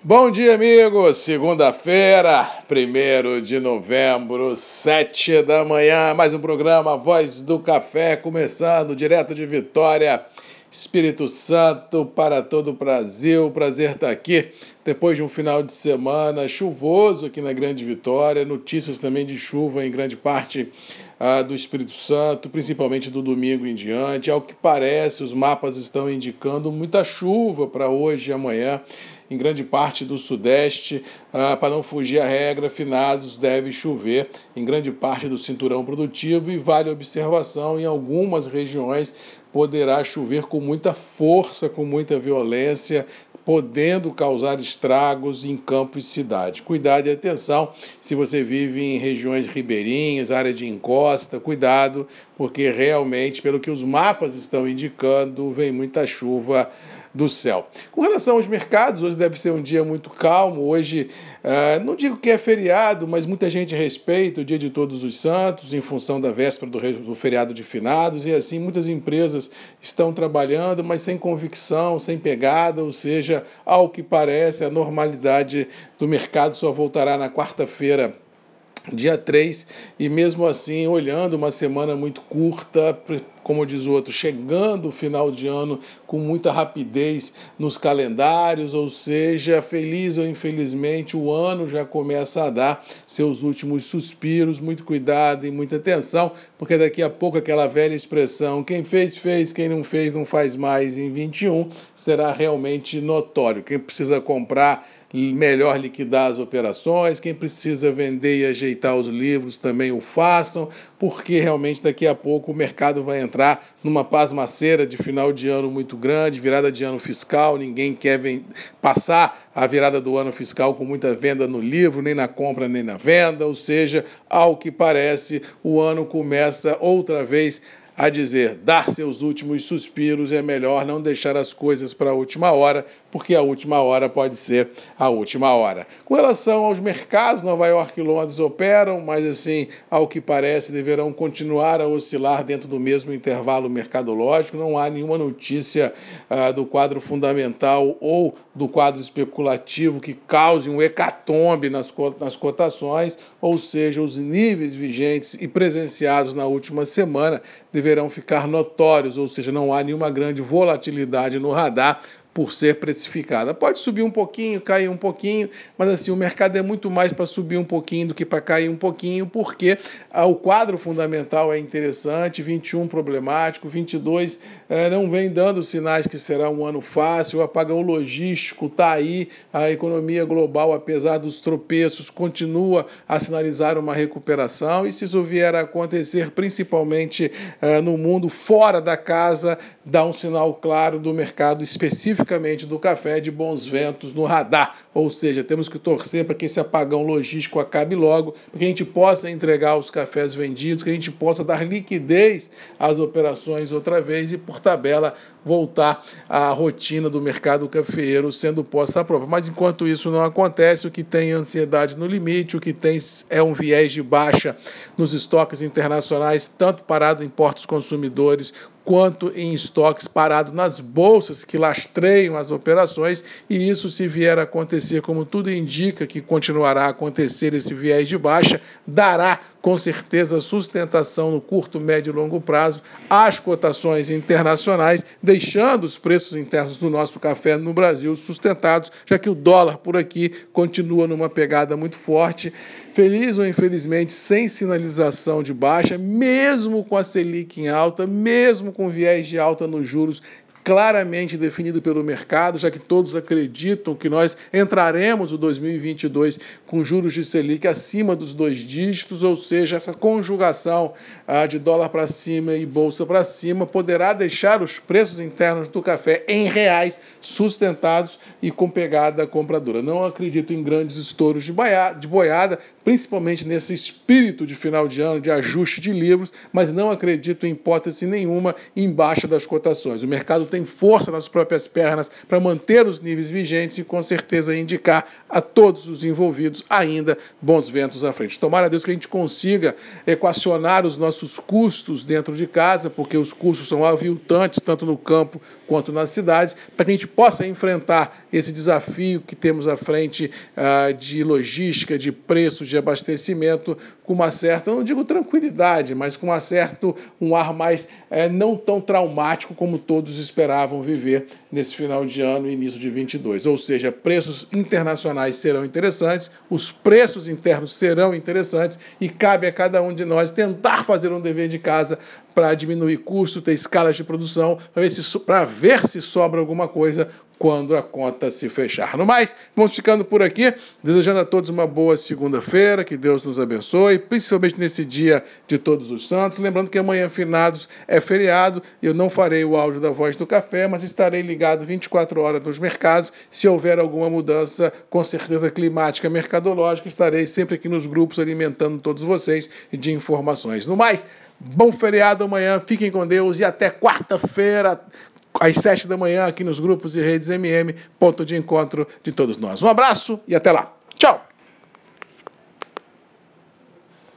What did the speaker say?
Bom dia, amigos. Segunda-feira, 1 de novembro, 7 da manhã. Mais um programa Voz do Café, começando direto de Vitória, Espírito Santo, para todo o Brasil. Prazer estar aqui depois de um final de semana chuvoso aqui na Grande Vitória. Notícias também de chuva em grande parte ah, do Espírito Santo, principalmente do domingo em diante. Ao que parece, os mapas estão indicando muita chuva para hoje e amanhã em grande parte do Sudeste. Ah, para não fugir à regra, finados deve chover em grande parte do cinturão produtivo e vale observação em algumas regiões poderá chover com muita força, com muita violência, podendo causar estragos em campo e cidade. Cuidado e atenção se você vive em regiões ribeirinhas, área de encosta, cuidado, porque realmente, pelo que os mapas estão indicando, vem muita chuva do céu. Com relação aos mercados, hoje deve ser um dia muito calmo. Hoje, uh, não digo que é feriado, mas muita gente respeita o dia de Todos os Santos, em função da véspera do feriado de finados, e assim muitas empresas estão trabalhando, mas sem convicção, sem pegada, ou seja, ao que parece, a normalidade do mercado só voltará na quarta-feira dia 3, e mesmo assim, olhando uma semana muito curta, como diz o outro, chegando o final de ano com muita rapidez nos calendários, ou seja, feliz ou infelizmente, o ano já começa a dar seus últimos suspiros. Muito cuidado e muita atenção, porque daqui a pouco aquela velha expressão: quem fez, fez, quem não fez, não faz mais em 21, será realmente notório. Quem precisa comprar melhor liquidar as operações, quem precisa vender e ajeitar os livros também o façam, porque realmente daqui a pouco o mercado vai entrar numa pasmaceira de final de ano muito grande, virada de ano fiscal, ninguém quer passar a virada do ano fiscal com muita venda no livro, nem na compra nem na venda, ou seja, ao que parece, o ano começa outra vez a dizer: dar seus últimos suspiros é melhor não deixar as coisas para a última hora, porque a última hora pode ser a última hora. Com relação aos mercados, Nova York e Londres operam, mas assim, ao que parece, deverão continuar a oscilar dentro do mesmo intervalo mercadológico. Não há nenhuma notícia ah, do quadro fundamental ou do quadro especulativo que cause um hecatombe nas, nas cotações, ou seja, os níveis vigentes e presenciados na última semana deverão ficar notórios, ou seja, não há nenhuma grande volatilidade no radar por ser precificada. Pode subir um pouquinho, cair um pouquinho, mas assim, o mercado é muito mais para subir um pouquinho do que para cair um pouquinho, porque ah, o quadro fundamental é interessante, 21 problemático, 22 eh, não vem dando sinais que será um ano fácil, o apagão logístico está aí, a economia global, apesar dos tropeços, continua a sinalizar uma recuperação, e se isso vier a acontecer, principalmente eh, no mundo fora da casa, dá um sinal claro do mercado especificamente do café de bons ventos no radar. Ou seja, temos que torcer para que esse apagão logístico acabe logo, para que a gente possa entregar os cafés vendidos, que a gente possa dar liquidez às operações outra vez e, por tabela, voltar à rotina do mercado cafeeiro sendo posta à prova. Mas enquanto isso não acontece, o que tem ansiedade no limite, o que tem é um viés de baixa nos estoques internacionais, tanto parado em portos consumidores quanto em estoques parados nas bolsas que lastreiam as operações, e isso, se vier a acontecer, como tudo indica que continuará a acontecer esse viés de baixa, dará com certeza sustentação no curto, médio e longo prazo às cotações internacionais, deixando os preços internos do nosso café no Brasil sustentados, já que o dólar por aqui continua numa pegada muito forte. Feliz ou infelizmente, sem sinalização de baixa, mesmo com a Selic em alta, mesmo com viés de alta nos juros claramente definido pelo mercado, já que todos acreditam que nós entraremos o 2022 com juros de Selic acima dos dois dígitos, ou seja, essa conjugação ah, de dólar para cima e bolsa para cima poderá deixar os preços internos do café em reais sustentados e com pegada compradora. Não acredito em grandes estouros de boiada, principalmente nesse espírito de final de ano de ajuste de livros, mas não acredito em hipótese nenhuma em baixa das cotações. O mercado tem força nas próprias pernas para manter os níveis vigentes e com certeza indicar a todos os envolvidos ainda bons ventos à frente. Tomara, Deus, que a gente consiga equacionar os nossos custos dentro de casa, porque os custos são aviltantes, tanto no campo quanto nas cidades, para que a gente possa enfrentar esse desafio que temos à frente uh, de logística, de preços, de abastecimento, com uma certa, não digo tranquilidade, mas com uma certo, um ar mais é, não tão traumático como todos esperavam viver nesse final de ano e início de 22. Ou seja, preços internacionais serão interessantes, os preços internos serão interessantes e cabe a cada um de nós tentar fazer um dever de casa para diminuir custo, ter escalas de produção, para ver, se, ver se sobra alguma coisa quando a conta se fechar. No mais, vamos ficando por aqui, desejando a todos uma boa segunda-feira, que Deus nos abençoe, principalmente nesse dia de Todos os Santos. Lembrando que amanhã, finados, é feriado, e eu não farei o áudio da voz do café, mas estarei ligado 24 horas nos mercados. Se houver alguma mudança, com certeza climática, mercadológica, estarei sempre aqui nos grupos alimentando todos vocês de informações. No mais, Bom feriado amanhã, fiquem com Deus e até quarta-feira às sete da manhã aqui nos grupos e redes MM, ponto de encontro de todos nós. Um abraço e até lá. Tchau!